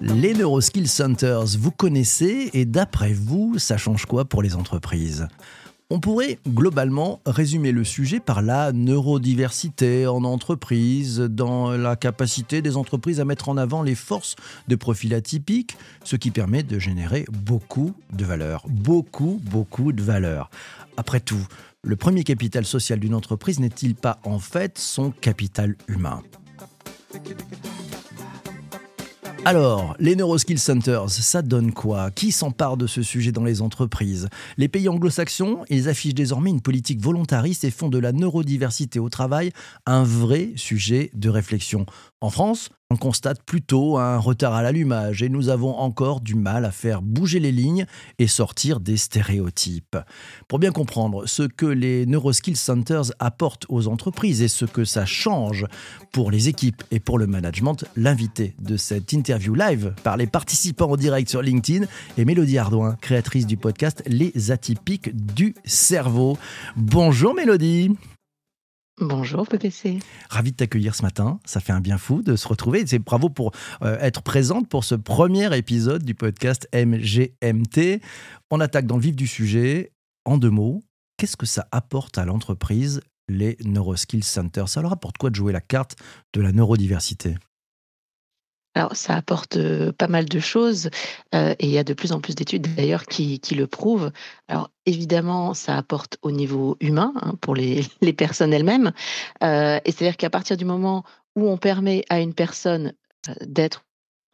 Les Neuroskill Centers, vous connaissez et d'après vous, ça change quoi pour les entreprises on pourrait globalement résumer le sujet par la neurodiversité en entreprise, dans la capacité des entreprises à mettre en avant les forces de profil atypiques, ce qui permet de générer beaucoup de valeur. Beaucoup, beaucoup de valeur. Après tout, le premier capital social d'une entreprise n'est-il pas en fait son capital humain? Alors, les Neuroskill Centers, ça donne quoi? Qui s'empare de ce sujet dans les entreprises? Les pays anglo-saxons, ils affichent désormais une politique volontariste et font de la neurodiversité au travail un vrai sujet de réflexion. En France, on constate plutôt un retard à l'allumage et nous avons encore du mal à faire bouger les lignes et sortir des stéréotypes. Pour bien comprendre ce que les Neuroskill Centers apportent aux entreprises et ce que ça change pour les équipes et pour le management, l'invité de cette interview live par les participants en direct sur LinkedIn est Mélodie Ardouin, créatrice du podcast Les Atypiques du cerveau. Bonjour Mélodie Bonjour PPC. Ravi de t'accueillir ce matin. Ça fait un bien fou de se retrouver. C'est bravo pour euh, être présente pour ce premier épisode du podcast MGMT. On attaque dans le vif du sujet. En deux mots, qu'est-ce que ça apporte à l'entreprise, les Neuroskills Centers? Ça leur apporte quoi de jouer la carte de la neurodiversité? Alors, ça apporte pas mal de choses et il y a de plus en plus d'études d'ailleurs qui, le prouvent. Alors, évidemment, ça apporte au niveau humain hein, pour les, les personnes elles-mêmes. et c'est-à-dire qu'à partir du moment où on permet à une personne d'être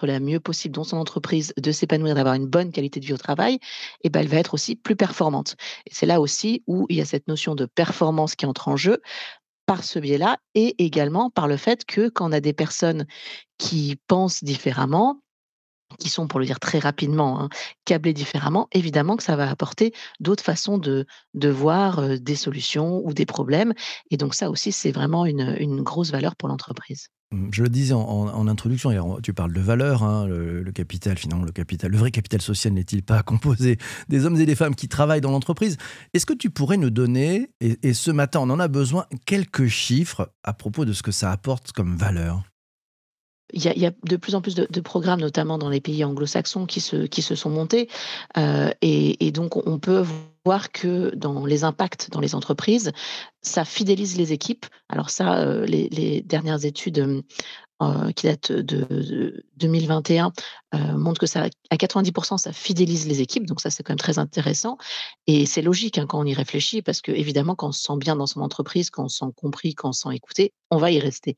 la mieux possible dans son entreprise, de s'épanouir, d'avoir une bonne qualité de vie au travail, et ben, elle va être aussi plus performante. Et c'est là aussi où il y a cette notion de performance qui entre en jeu par ce biais-là et également par le fait que quand on a des personnes qui pensent différemment, qui sont, pour le dire très rapidement, hein, câblées différemment, évidemment que ça va apporter d'autres façons de, voir des solutions ou des problèmes. Et donc ça aussi, c'est vraiment une, une grosse valeur pour l'entreprise. Je le disais en, introduction, tu parles de valeur, hein, le, capital, finalement, le capital, le vrai capital social n'est-il pas composé des hommes et des femmes qui travaillent dans l'entreprise? Est-ce que tu pourrais nous donner, et, ce matin on en a besoin, quelques chiffres à propos de ce que ça apporte comme valeur? Il y, a, de plus en plus de, programmes, notamment dans les pays anglo-saxons, qui se, qui se sont montés. Euh, et, donc, on peut voir que dans les impacts dans les entreprises, ça fidélise les équipes. Alors ça, euh, les, dernières études euh, qui datent de, 2021 montrent que ça, à 90%, ça fidélise les équipes. Donc ça, c'est quand même très intéressant. Et c'est logique hein, quand on y réfléchit, parce que évidemment, quand on se sent bien dans son entreprise, quand on se sent compris, quand on se sent écouté, on va y rester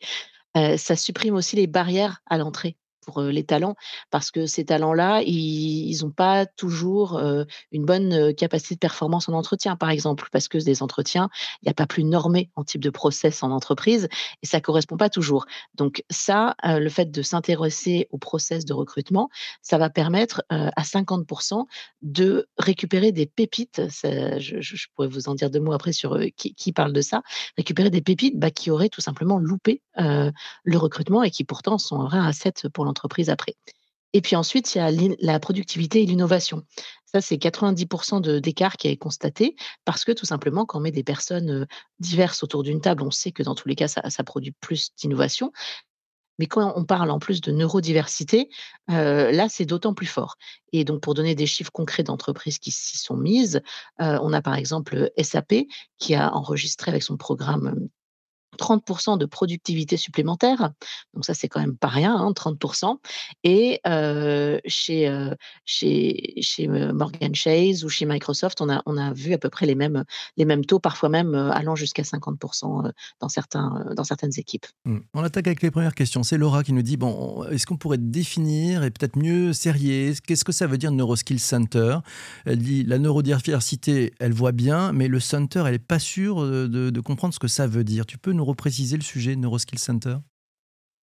ça supprime aussi les barrières à l'entrée pour les talents, parce que ces talents-là, ils n'ont pas toujours une bonne capacité de performance en entretien, par exemple, parce que des entretiens, il n'y a pas plus normé en type de process en entreprise, et ça correspond pas toujours. Donc ça, le fait de s'intéresser au process de recrutement, ça va permettre à 50% de récupérer des pépites. je, pourrais vous en dire deux mots après sur qui, parle de ça. Récupérer des pépites bah, qui auraient tout simplement loupé le recrutement et qui pourtant sont un vrai asset pour l'entreprise après. Et puis ensuite, il y a la productivité et l'innovation. Ça, c'est 90% d'écart qui est constaté parce que tout simplement, quand on met des personnes diverses autour d'une table, on sait que dans tous les cas, ça, produit plus d'innovation. Mais quand on parle en plus de neurodiversité, là, c'est d'autant plus fort. Et donc, pour donner des chiffres concrets d'entreprises qui s'y sont mises, on a par exemple SAP qui a enregistré avec son programme 30% de productivité supplémentaire. Donc ça, c'est quand même pas rien, 30%. Hein, Et chez, chez, chez Morgan Chase ou chez Microsoft, on a, on a vu à peu près les mêmes, les mêmes taux, parfois même allant jusqu'à 50% dans, certains, dans certaines équipes. Mmh. On attaque avec les premières questions. C'est Laura qui nous dit, bon, est-ce qu'on pourrait définir et peut-être mieux serrer Qu'est-ce que ça veut dire Neuroskill Center? Elle dit, la neurodiversité, elle voit bien, mais le center, elle n'est pas sûre de, de comprendre ce que ça veut dire. Tu peux nous repréciser le sujet Neuroskill Center?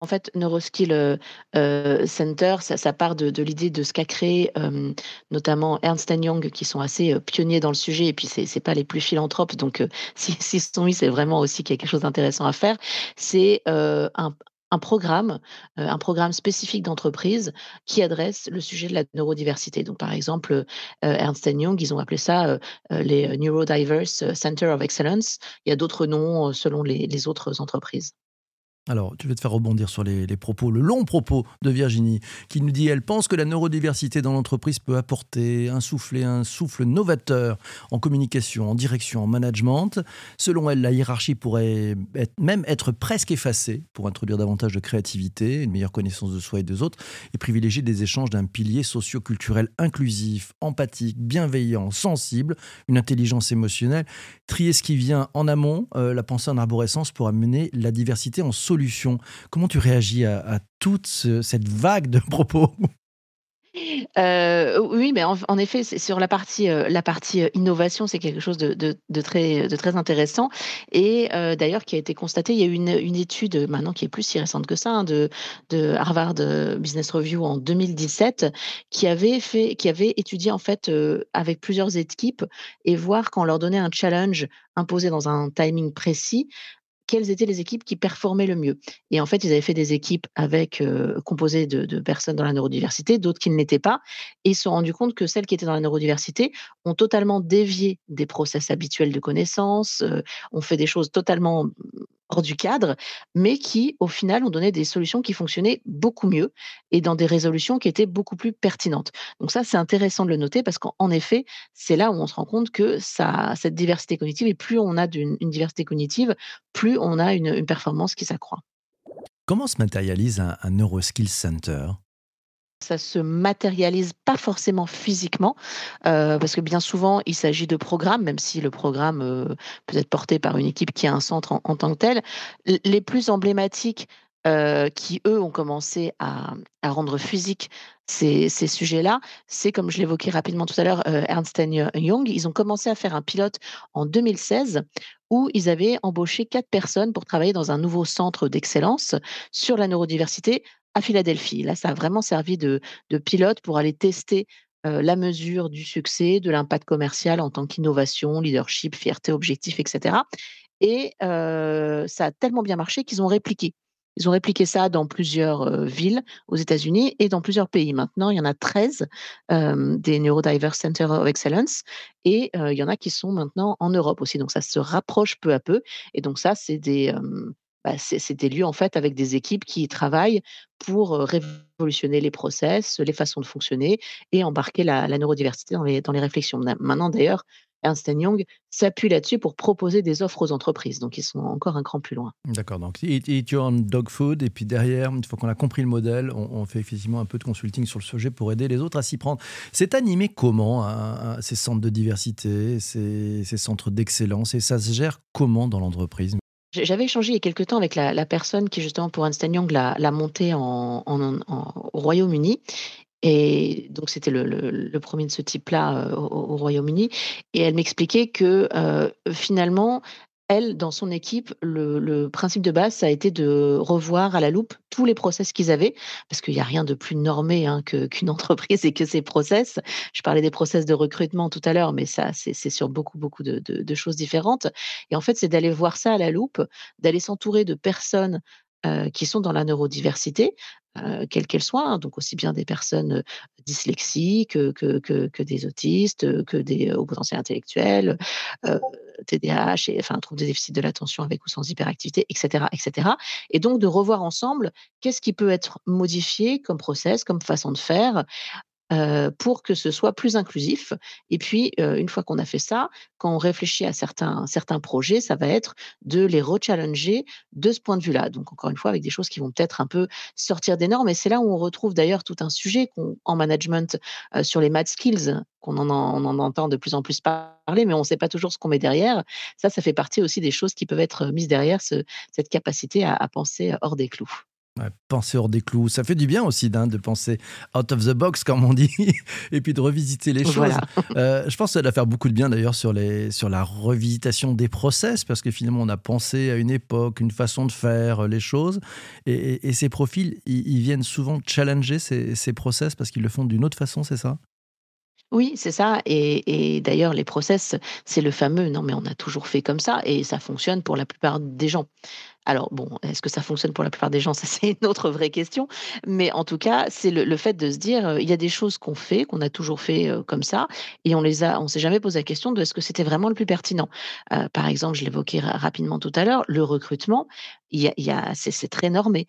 En fait, Neuroskill euh, euh, Center, ça, part de, l'idée de ce qu'a créé euh, notamment Ernst Young, qui sont assez pionniers dans le sujet, et puis c'est n'est pas les plus philanthropes, donc s'ils si, se sont mis, c'est vraiment aussi qu'il y a quelque chose d'intéressant à faire. C'est un, un programme, un programme spécifique d'entreprise qui adresse le sujet de la neurodiversité. Donc, par exemple, Ernst Young, ils ont appelé ça les Neurodiverse Center of Excellence. Il y a d'autres noms selon les autres entreprises. Alors, tu veux te faire rebondir sur les, propos, le long propos de Virginie, qui nous dit elle pense que la neurodiversité dans l'entreprise peut apporter, insouffler un souffle novateur en communication, en direction, en management. Selon elle, la hiérarchie pourrait même être presque effacée pour introduire davantage de créativité, une meilleure connaissance de soi et des autres, et privilégier des échanges d'un pilier socio-culturel inclusif, empathique, bienveillant, sensible, une intelligence émotionnelle. Trier ce qui vient en amont, euh, la pensée en arborescence pour amener la diversité en solution Comment tu réagis à, toute cette vague de propos? Euh, oui, mais en, effet, sur la partie, euh, la partie euh, innovation, c'est quelque chose de, très, très intéressant. Et d'ailleurs, qui a été constaté, il y a eu une, étude maintenant qui est plus si récente que ça, hein, de, Harvard Business Review en 2017, qui avait fait, qui avait étudié en fait avec plusieurs équipes et voir quand leur donnait un challenge imposé dans un timing précis, quelles étaient les équipes qui performaient le mieux. Et en fait, ils avaient fait des équipes avec euh, composées de, personnes dans la neurodiversité, d'autres qui ne l'étaient pas, et ils se sont rendus compte que celles qui étaient dans la neurodiversité ont totalement dévié des process habituels de connaissance, euh, ont fait des choses totalement du cadre, mais qui, au final, ont donné des solutions qui fonctionnaient beaucoup mieux et dans des résolutions qui étaient beaucoup plus pertinentes. Donc ça, c'est intéressant de le noter parce qu'en effet, c'est là où on se rend compte que ça, cette diversité cognitive, et plus on a une, diversité cognitive, plus on a une, performance qui s'accroît. Comment se matérialise un, un Neuroskills Center? Ça se matérialise pas forcément physiquement, euh, parce que bien souvent, il s'agit de programmes, même si le programme euh, peut être porté par une équipe qui a un centre en, tant que tel. Les plus emblématiques euh, qui, eux, ont commencé à, rendre physique ces, sujets-là, c'est, comme je l'évoquais rapidement tout à l'heure, Ernst Young. Ils ont commencé à faire un pilote en 2016 où ils avaient embauché quatre personnes pour travailler dans un nouveau centre d'excellence sur la neurodiversité à Philadelphie. Là, ça a vraiment servi de, pilote pour aller tester la mesure du succès, de l'impact commercial en tant qu'innovation, leadership, fierté, objectif, etc. Et ça a tellement bien marché qu'ils ont répliqué. Ils ont répliqué ça dans plusieurs villes aux États-Unis et dans plusieurs pays. Maintenant, il y en a 13 des Neurodiverse Center of Excellence et il y en a qui sont maintenant en Europe aussi. Donc, ça se rapproche peu à peu. Et donc, ça, c'est des, bah, c'est des lieux en fait avec des équipes qui travaillent pour révolutionner les process, les façons de fonctionner et embarquer la, neurodiversité dans les, dans les réflexions. Maintenant d'ailleurs, Ernst Young s'appuie là-dessus pour proposer des offres aux entreprises. Donc, ils sont encore un cran plus loin. D'accord. Donc, eat, your dog food. Et puis derrière, une fois qu'on a compris le modèle, on, fait effectivement un peu de consulting sur le sujet pour aider les autres à s'y prendre. C'est animé comment, ces centres de diversité, ces, ces centres d'excellence Et ça se gère comment dans l'entreprise? J'avais échangé il y a quelque temps avec la, personne qui, justement, pour Ernst Young, l'a monté en, au Royaume-Uni. Et donc, c'était le, premier de ce type-là euh, au, Royaume-Uni. Et elle m'expliquait que euh, finalement, elle, dans son équipe, le, principe de base, ça a été de revoir à la loupe tous les process qu'ils avaient, parce qu'il n'y a rien de plus normé hein, qu'une entreprise et que ses process. Je parlais des process de recrutement tout à l'heure, mais ça, c'est sur beaucoup, beaucoup de, choses différentes. Et en fait, c'est d'aller voir ça à la loupe, d'aller s'entourer de personnes euh, qui sont dans la neurodiversité, euh, quelle qu'elle soit, hein, donc aussi bien des personnes dyslexiques que, que, des autistes, que des hauts potentiels intellectuels, TDAH, et, enfin, trouble de déficit de l'attention avec ou sans hyperactivité, etc., etc. Et donc de revoir ensemble qu'est-ce qui peut être modifié comme process, comme façon de faire, euh, pour que ce soit plus inclusif. Et puis, euh, une fois qu'on a fait ça, quand on réfléchit à certains, certains projets, ça va être de les rechallenger de ce point de vue-là. Donc, encore une fois, avec des choses qui vont peut-être un peu sortir des normes. Et c'est là où on retrouve d'ailleurs tout un sujet en management euh, sur les math skills, qu'on en, en entend de plus en plus parler, mais on ne sait pas toujours ce qu'on met derrière. Ça, ça fait partie aussi des choses qui peuvent être mises derrière cette capacité à penser hors des clous penser hors des clous. Ça fait du bien aussi hein, de penser out of the box, comme on dit, et puis de revisiter les choses. Euh, je pense que ça va faire beaucoup de bien d'ailleurs sur, sur la revisitation des process, parce que finalement, on a pensé à une époque, une façon de faire les choses. Et, ces profils, ils, viennent souvent challenger ces, ces process parce qu'ils le font d'une autre façon, c'est ça? Oui, c'est ça. Et, d'ailleurs, les process, c'est le fameux non, mais on a toujours fait comme ça et ça fonctionne pour la plupart des gens. Alors bon, est-ce que ça fonctionne pour la plupart des gens? Ça, c'est une autre vraie question. Mais en tout cas, c'est le fait de se dire, il y a des choses qu'on fait, qu'on a toujours fait, comme ça et on les a on s'est jamais posé la question de est-ce que c'était vraiment le plus pertinent? Par exemple, je l'évoquais ra rapidement tout à l'heure, le recrutement, a c'est très normé,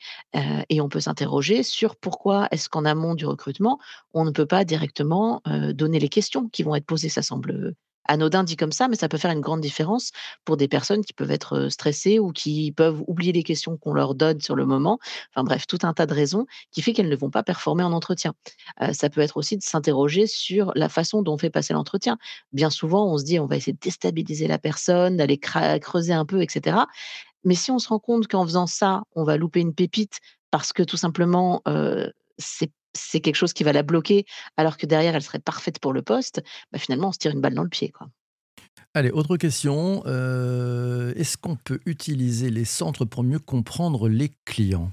et on peut s'interroger sur pourquoi est-ce qu'en amont du recrutement, on ne peut pas directement, donner les questions qui vont être posées? Ça semble, anodin dit comme ça, mais ça peut faire une grande différence pour des personnes qui peuvent être, stressées ou qui peuvent oublier les questions qu'on leur donne sur le moment. Enfin bref, tout un tas de raisons qui fait qu'elles ne vont pas performer en entretien. Ça peut être aussi de s'interroger sur la façon dont on fait passer l'entretien. Bien souvent, on se dit: «On va essayer de déstabiliser la personne, d'aller creuser un peu et cetera». Mais si on se rend compte qu'en faisant ça, on va louper une pépite parce que tout simplement, c'est c'est quelque chose qui va la bloquer, alors que derrière elle serait parfaite pour le poste, bah, finalement on se tire une balle dans le pied, quoi. Allez, autre question. euh, Est-ce qu'on peut utiliser les centres pour mieux comprendre les clients?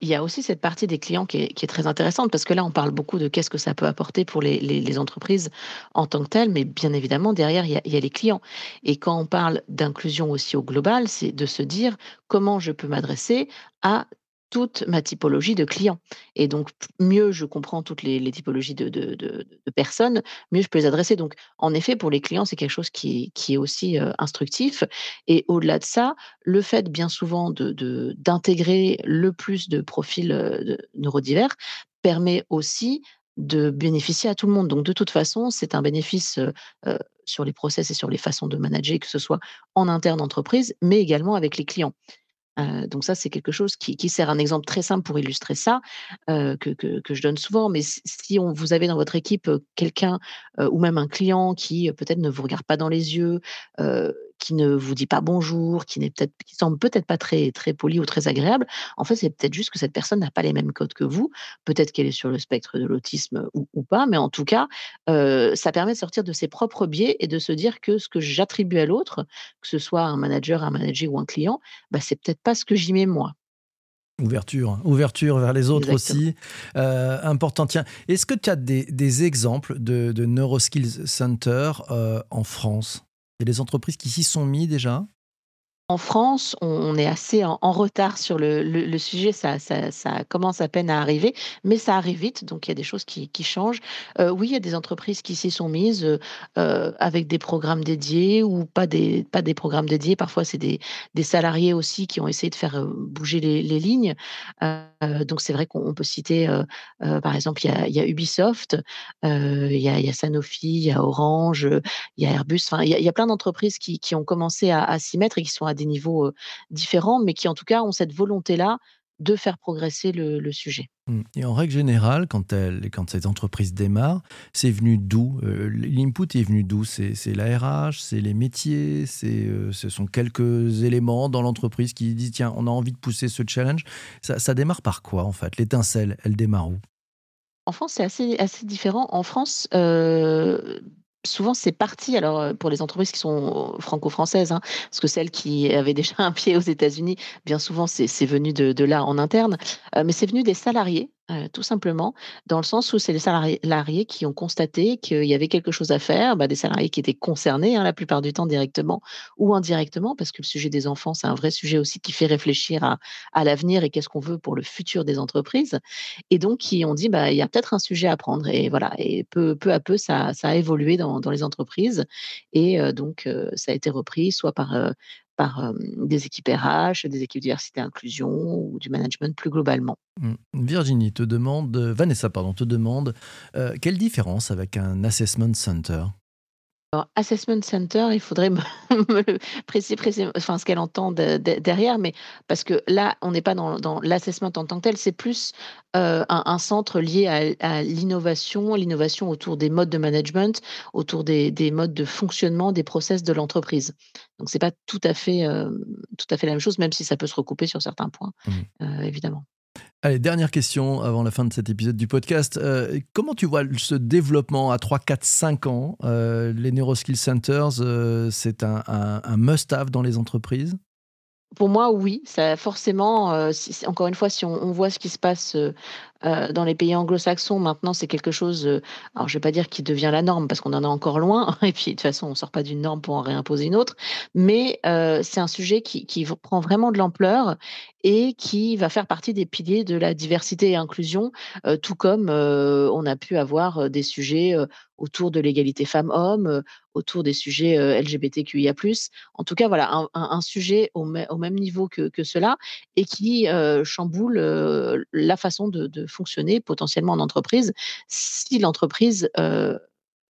Il y a aussi cette partie des clients qui est qui est très intéressante parce que là, on parle beaucoup de qu'est-ce que ça peut apporter pour les les les entreprises en tant que telles, mais bien évidemment derrière il y a il y a les clients et quand on parle d'inclusion aussi au global, c'est de se dire: «Comment je peux m'adresser à toute ma typologie de clients?» et donc mieux je comprends toutes les typologies de personnes, mieux je peux les adresser donc en effet, pour les clients, c'est quelque chose qui est aussi, heu, instructif et au-delà de ça, le fait bien souvent d'intégrer le plus de profils, de neurodivers permet aussi de bénéficier à tout le monde. Donc de toute façon, c'est un bénéfice, heu, sur les process et sur les façons de manager, que ce soit en interne entreprise, mais également avec les clients. Heu, donc ça, c'est quelque chose qui sert un exemple très simple pour illustrer ça, heu, que je donne souvent. Mais si on vous avez dans votre équipe, heu, quelqu'un, ou même un client qui, peut-être ne vous regarde pas dans les yeux, qui ne vous dit pas bonjour, qui n'est peut-être qui semble peut-être pas très très poli ou très agréable, en fait, c'est peut-être juste que cette personne n'a pas les mêmes codes que vous. Peut-être qu'elle est sur le spectre de l'autisme ou ou pas, mais en tout cas, heu, ça permet de sortir de ses propres biais et de se dire que ce que j'attribue à l'autre, que ce soit un manager, un manager ou un client, bah, c'est peut-être pas ce que j'y mets moi. Ouverture, ouverture vers les autres Exactement. aussi. Euh, important. Tiens, est-ce que tu as des, des exemples de, de Neuroskills Center euh, en France? Il y a des entreprises qui s'y sont mis déjà En France, on est assez en retard sur le sujet, ça commence à peine à arriver, mais ça arrive vite, donc il y a des choses qui changent. Oui, il y a des entreprises qui s'y sont mises, avec des programmes dédiés ou pas des programmes dédiés. Parfois, c'est des salariés aussi qui ont essayé de faire, bouger les lignes. Donc c'est vrai qu'on on peut citer, par exemple, il y a Ubisoft, il y a Sanofi, il y a Orange, il y a Airbus, enfin, il y a plein d'entreprises qui qui ont commencé à à s'y mettre et qui sont à des niveaux, différents, mais qui en tout cas ont cette volonté-là de faire progresser le le sujet. Mm. Et en règle générale, quand, elles, quand ces entreprises démarrent, c'est venu d'où Euh, L'input est venu d'où? C'est la RH, c'est les métiers, c'est euh, ce sont quelques éléments dans l'entreprise qui disent tiens, on a envie de pousser ce challenge. Ça, ça démarre par quoi en fait? L'étincelle, elle démarre où? En France, c'est assez assez différent. En France, souvent c'est parti alors, heu, pour les entreprises qui sont franco-françaises, hein, parce que celles qui avaient déjà un pied aux États-Unis, bien souvent c'est venu de de là en interne, heu, mais c'est venu des salariés, tout simplement, dans le sens où c'est les salariés qui ont constaté qu'il y avait quelque chose à faire, bah, des salariés qui étaient concernés, hein, la plupart du temps directement ou indirectement, parce que le sujet des enfants, c'est un vrai sujet aussi qui fait réfléchir à l'avenir et qu'est-ce qu'on veut pour le futur des entreprises et donc qui ont dit: «Bah, il y a peut-être un sujet à prendre» et voilà et peu peu à peu ça ça a évolué dans les entreprises et donc ça a été repris soit par, par, hem, des équipes RH, des équipes diversité inclusion ou du management plus globalement. Mm. Virginie te demande, euh, Vanessa pardon, te demande euh, quelle différence avec un assessment center? Alors, assessment center, il faudrait me préciser précisément enfin, ce qu'elle entend de de derrière, mais parce que là, on n'est pas dans dans l'assessment en tant que tel, c'est plus, heu, un un centre lié à à l'innovation, l'innovation autour des modes de management, autour des des modes de fonctionnement, des process de l'entreprise. Donc c'est pas tout à fait, hem, tout à fait la même chose, même si ça peut se recouper sur certains points, Mm. heu, évidemment. Allez, dernière question avant la fin de cet épisode du podcast. Euh, comment tu vois ce développement à 3, 4, 5 ans Euh, Les Neuroskill Centers, euh, c'est un, must-have dans les entreprises? Pour moi, oui, ça forcément, euh, encore une fois, si on voit ce qui se passe, heu, dans les pays anglo-saxons, maintenant, c'est quelque chose, heu, alors je vais pas dire qui devient la norme parce qu'on en est encore loin et puis de toute façon, on sort pas d'une norme pour en réimposer une autre, mais heu, c'est un sujet qui prend vraiment de l'ampleur et qui va faire partie des piliers de la diversité et inclusion, tout comme, on a pu avoir, des sujets, autour de l'égalité femmes-hommes, autour des sujets, LGBTQIA+. En tout cas, voilà, un sujet au mê au même niveau que cela et qui, chamboule, la façon de de fonctionner potentiellement en entreprise, si l'entreprise, heu,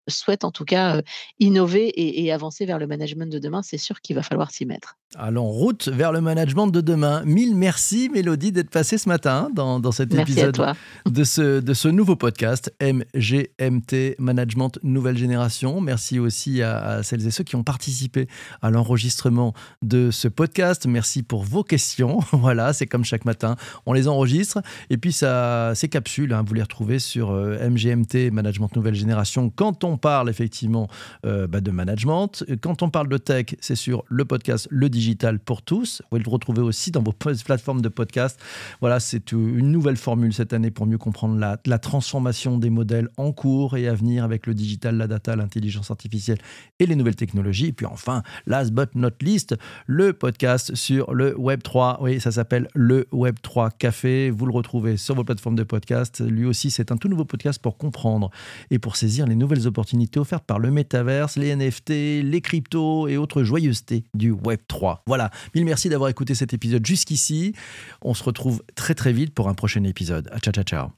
souhaite en tout cas, heu, innover et et avancer vers le management de demain, c'est sûr qu'il va falloir s'y mettre. Allons route vers le management de demain. Mille merci Mélodie d'être passée ce matin dans, dans cet Merci épisode de ce, de ce nouveau podcast MGMT Management Nouvelle Génération. Merci aussi à, à celles et ceux qui ont participé à l'enregistrement de ce podcast. Merci pour vos questions. Voilà, c'est comme chaque matin, on les enregistre et puis ça, ces capsules, hein, vous les retrouvez sur euh, MGMT Management Nouvelle Génération quand on parle effectivement euh, bah, de management. Quand on parle de tech, c'est sur le podcast Le Digital pour tous. Vous pouvez le retrouver aussi dans vos plateformes de podcast. Voilà, c'est une nouvelle formule cette année pour mieux comprendre la, la transformation des modèles en cours et à venir avec le digital, la data, l'intelligence artificielle et les nouvelles technologies. Et puis enfin, last but not least, le podcast sur le Web 3. Oui, ça s'appelle le Web 3 Café. Vous le retrouvez sur vos plateformes de podcast. Lui aussi, c'est un tout nouveau podcast pour comprendre et pour saisir les nouvelles opportunités offertes par le métaverse, les NFT, les cryptos et autres joyeusetés du Web 3. Voilà, mille merci d'avoir écouté cet épisode jusqu'ici. On se retrouve très très vite pour un prochain épisode. Ciao, ciao, ciao.